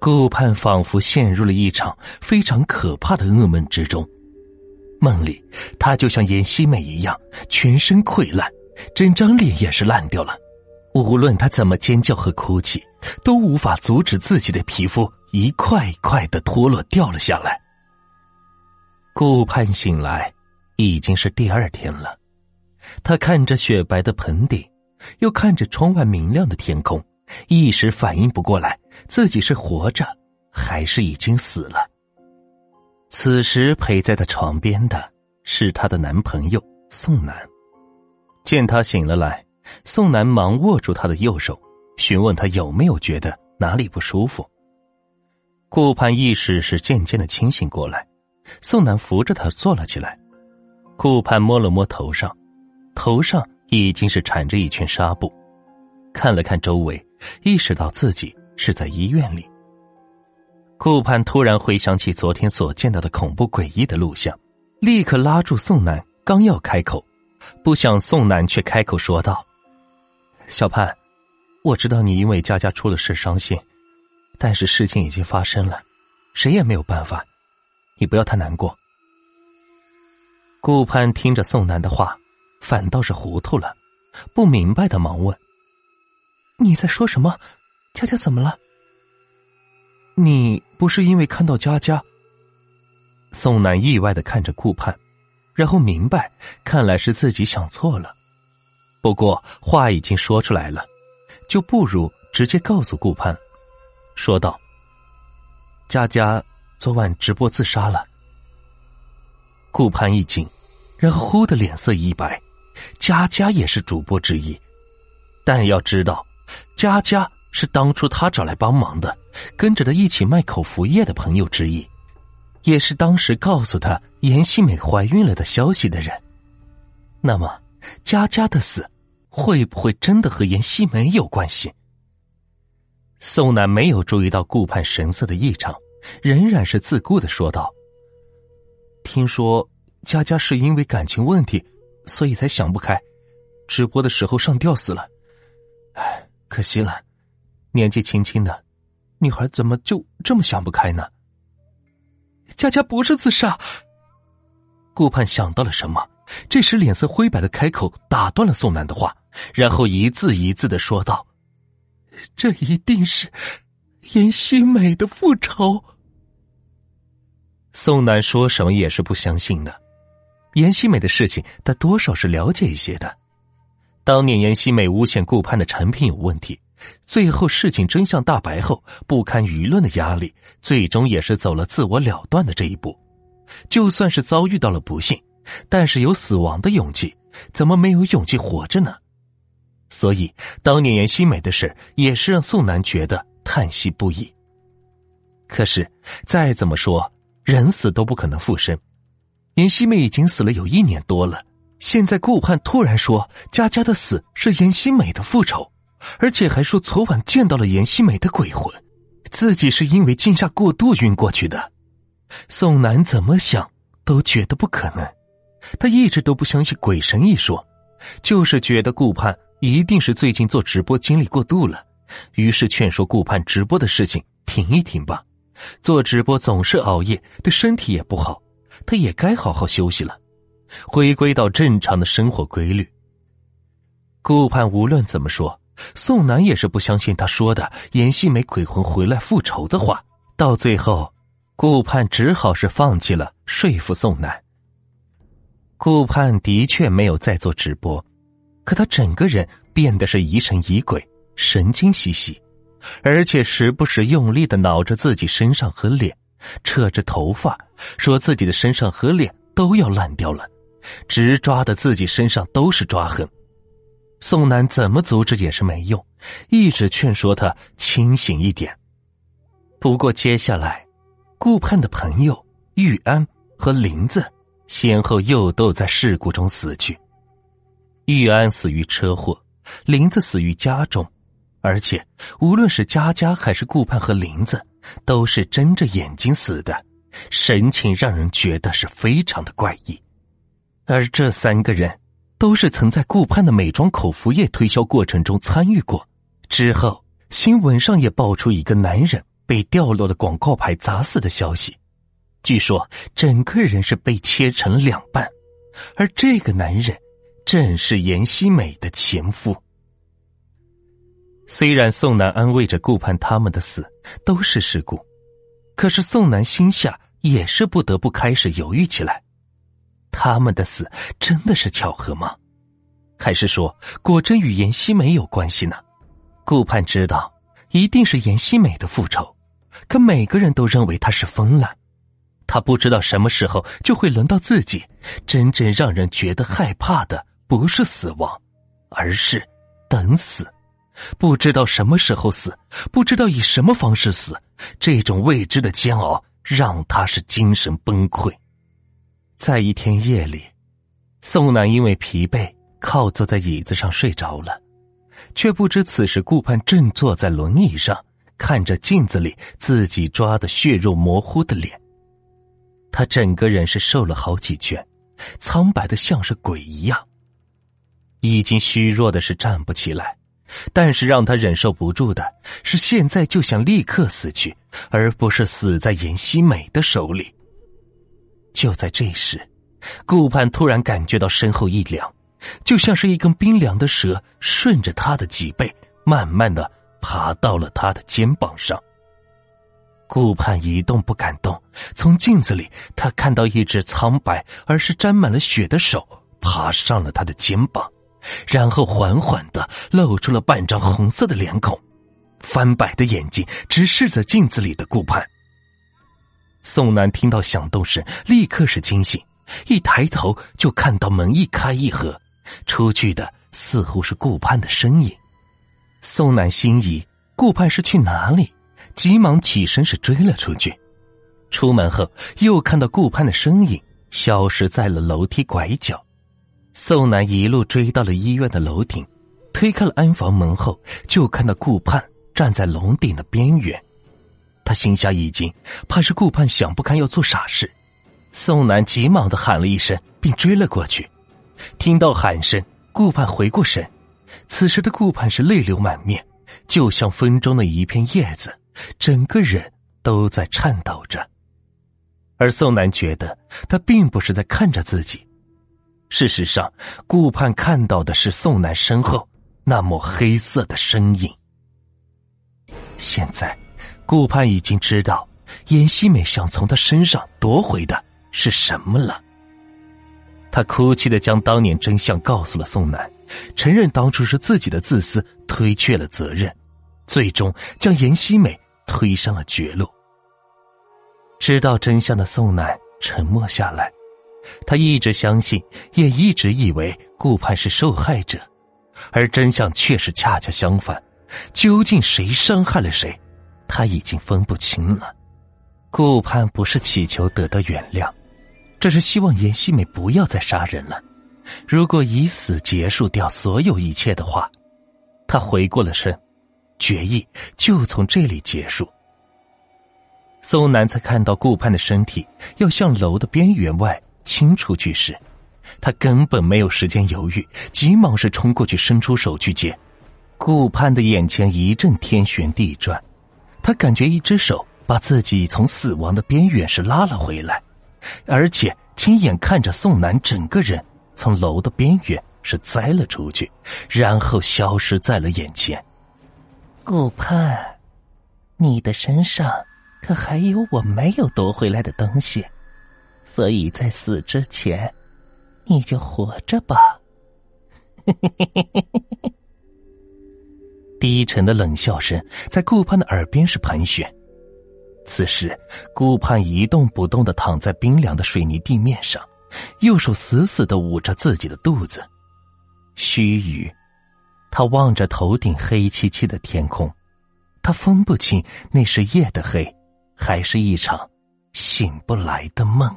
顾盼仿佛陷入了一场非常可怕的噩梦之中。梦里，他就像严希美一样，全身溃烂，整张脸也是烂掉了。无论他怎么尖叫和哭泣，都无法阻止自己的皮肤一块一块的脱落掉了下来。顾盼醒来，已经是第二天了。他看着雪白的盆底，又看着窗外明亮的天空，一时反应不过来，自己是活着，还是已经死了。此时陪在他床边的是她的男朋友宋楠。见她醒了来，宋楠忙握住她的右手，询问她有没有觉得哪里不舒服。顾盼意识是渐渐的清醒过来，宋楠扶着她坐了起来。顾盼摸了摸头上，头上已经是缠着一圈纱布，看了看周围，意识到自己是在医院里。顾盼突然回想起昨天所见到的恐怖诡异的录像，立刻拉住宋楠，刚要开口，不想宋楠却开口说道：“小盼，我知道你因为佳佳出了事伤心，但是事情已经发生了，谁也没有办法，你不要太难过。”顾盼听着宋楠的话，反倒是糊涂了，不明白的忙问：“你在说什么？佳佳怎么了？”你不是因为看到佳佳？宋楠意外的看着顾盼，然后明白，看来是自己想错了。不过话已经说出来了，就不如直接告诉顾盼，说道：“佳佳昨晚直播自杀了。”顾盼一惊，然后忽的脸色一白。佳佳也是主播之一，但要知道，佳佳。是当初他找来帮忙的，跟着他一起卖口服液的朋友之一，也是当时告诉他严希美怀孕了的消息的人。那么，佳佳的死会不会真的和严希美有关系？宋楠没有注意到顾盼神色的异常，仍然是自顾的说道：“听说佳佳是因为感情问题，所以才想不开，直播的时候上吊死了。可惜了。”年纪轻轻的，女孩怎么就这么想不开呢？佳佳不是自杀。顾盼想到了什么，这时脸色灰白的开口打断了宋楠的话，然后一字一字的说道：“这一定是严希美的复仇。”宋楠说什么也是不相信的。严希美的事情，他多少是了解一些的。当年严希美诬陷顾盼的产品有问题。最后事情真相大白后，不堪舆论的压力，最终也是走了自我了断的这一步。就算是遭遇到了不幸，但是有死亡的勇气，怎么没有勇气活着呢？所以，当年严希美的事也是让宋楠觉得叹息不已。可是，再怎么说，人死都不可能复生。严希美已经死了有一年多了，现在顾盼突然说佳佳的死是严希美的复仇。而且还说昨晚见到了严希美的鬼魂，自己是因为惊吓过度晕过去的。宋楠怎么想都觉得不可能，他一直都不相信鬼神一说，就是觉得顾盼一定是最近做直播精力过度了，于是劝说顾盼直播的事情停一停吧。做直播总是熬夜，对身体也不好，他也该好好休息了，回归到正常的生活规律。顾盼无论怎么说。宋楠也是不相信他说的严希美鬼魂回来复仇的话，到最后，顾盼只好是放弃了说服宋楠。顾盼的确没有再做直播，可他整个人变得是疑神疑鬼、神经兮兮，而且时不时用力的挠着自己身上和脸，扯着头发，说自己的身上和脸都要烂掉了，直抓的自己身上都是抓痕。宋楠怎么阻止也是没用，一直劝说他清醒一点。不过接下来，顾盼的朋友玉安和林子先后又都在事故中死去。玉安死于车祸，林子死于家中，而且无论是佳佳还是顾盼和林子，都是睁着眼睛死的，神情让人觉得是非常的怪异。而这三个人。都是曾在顾盼的美妆口服液推销过程中参与过，之后新闻上也爆出一个男人被掉落的广告牌砸死的消息。据说整个人是被切成了两半，而这个男人正是严希美的前夫。虽然宋南安慰着顾盼他们的死都是事故，可是宋南心下也是不得不开始犹豫起来：他们的死真的是巧合吗？还是说果真与严希美有关系呢？顾盼知道一定是严希美的复仇，可每个人都认为他是疯了。他不知道什么时候就会轮到自己。真正让人觉得害怕的不是死亡，而是等死。不知道什么时候死，不知道以什么方式死，这种未知的煎熬让他是精神崩溃。在一天夜里，宋楠因为疲惫靠坐在椅子上睡着了，却不知此时顾盼正坐在轮椅上，看着镜子里自己抓的血肉模糊的脸。他整个人是瘦了好几圈，苍白的像是鬼一样，已经虚弱的是站不起来。但是让他忍受不住的是，现在就想立刻死去，而不是死在严希美的手里。就在这时，顾盼突然感觉到身后一凉，就像是一根冰凉的蛇顺着他的脊背，慢慢的爬到了他的肩膀上。顾盼一动不敢动，从镜子里他看到一只苍白而是沾满了血的手爬上了他的肩膀，然后缓缓的露出了半张红色的脸孔，翻白的眼睛直视着镜子里的顾盼。宋楠听到响动声，立刻是惊醒，一抬头就看到门一开一合，出去的似乎是顾盼的身影。宋楠心疑，顾盼是去哪里？急忙起身，是追了出去。出门后，又看到顾盼的身影消失在了楼梯拐角。宋楠一路追到了医院的楼顶，推开了安防门后，就看到顾盼站在楼顶的边缘。他心下一惊，怕是顾盼想不开要做傻事。宋楠急忙的喊了一声，并追了过去。听到喊声，顾盼回过神，此时的顾盼是泪流满面，就像风中的一片叶子。整个人都在颤抖着，而宋楠觉得他并不是在看着自己。事实上，顾盼看到的是宋楠身后那抹黑色的身影。现在，顾盼已经知道严希美想从他身上夺回的是什么了。他哭泣的将当年真相告诉了宋楠，承认当初是自己的自私推却了责任，最终将严希美。推上了绝路。知道真相的宋楠沉默下来，他一直相信，也一直以为顾盼是受害者，而真相却是恰恰相反。究竟谁伤害了谁，他已经分不清了。顾盼不是祈求得到原谅，这是希望严希美不要再杀人了。如果以死结束掉所有一切的话，他回过了身。决议就从这里结束。宋南才看到顾盼的身体要向楼的边缘外倾出去时，他根本没有时间犹豫，急忙是冲过去，伸出手去接。顾盼的眼前一阵天旋地转，他感觉一只手把自己从死亡的边缘是拉了回来，而且亲眼看着宋楠整个人从楼的边缘是栽了出去，然后消失在了眼前。顾盼，你的身上可还有我没有夺回来的东西，所以在死之前，你就活着吧。嘿嘿嘿嘿嘿嘿低沉的冷笑声在顾盼的耳边是盘旋。此时，顾盼一动不动的躺在冰凉的水泥地面上，右手死死的捂着自己的肚子，须臾。他望着头顶黑漆漆的天空，他分不清那是夜的黑，还是一场醒不来的梦。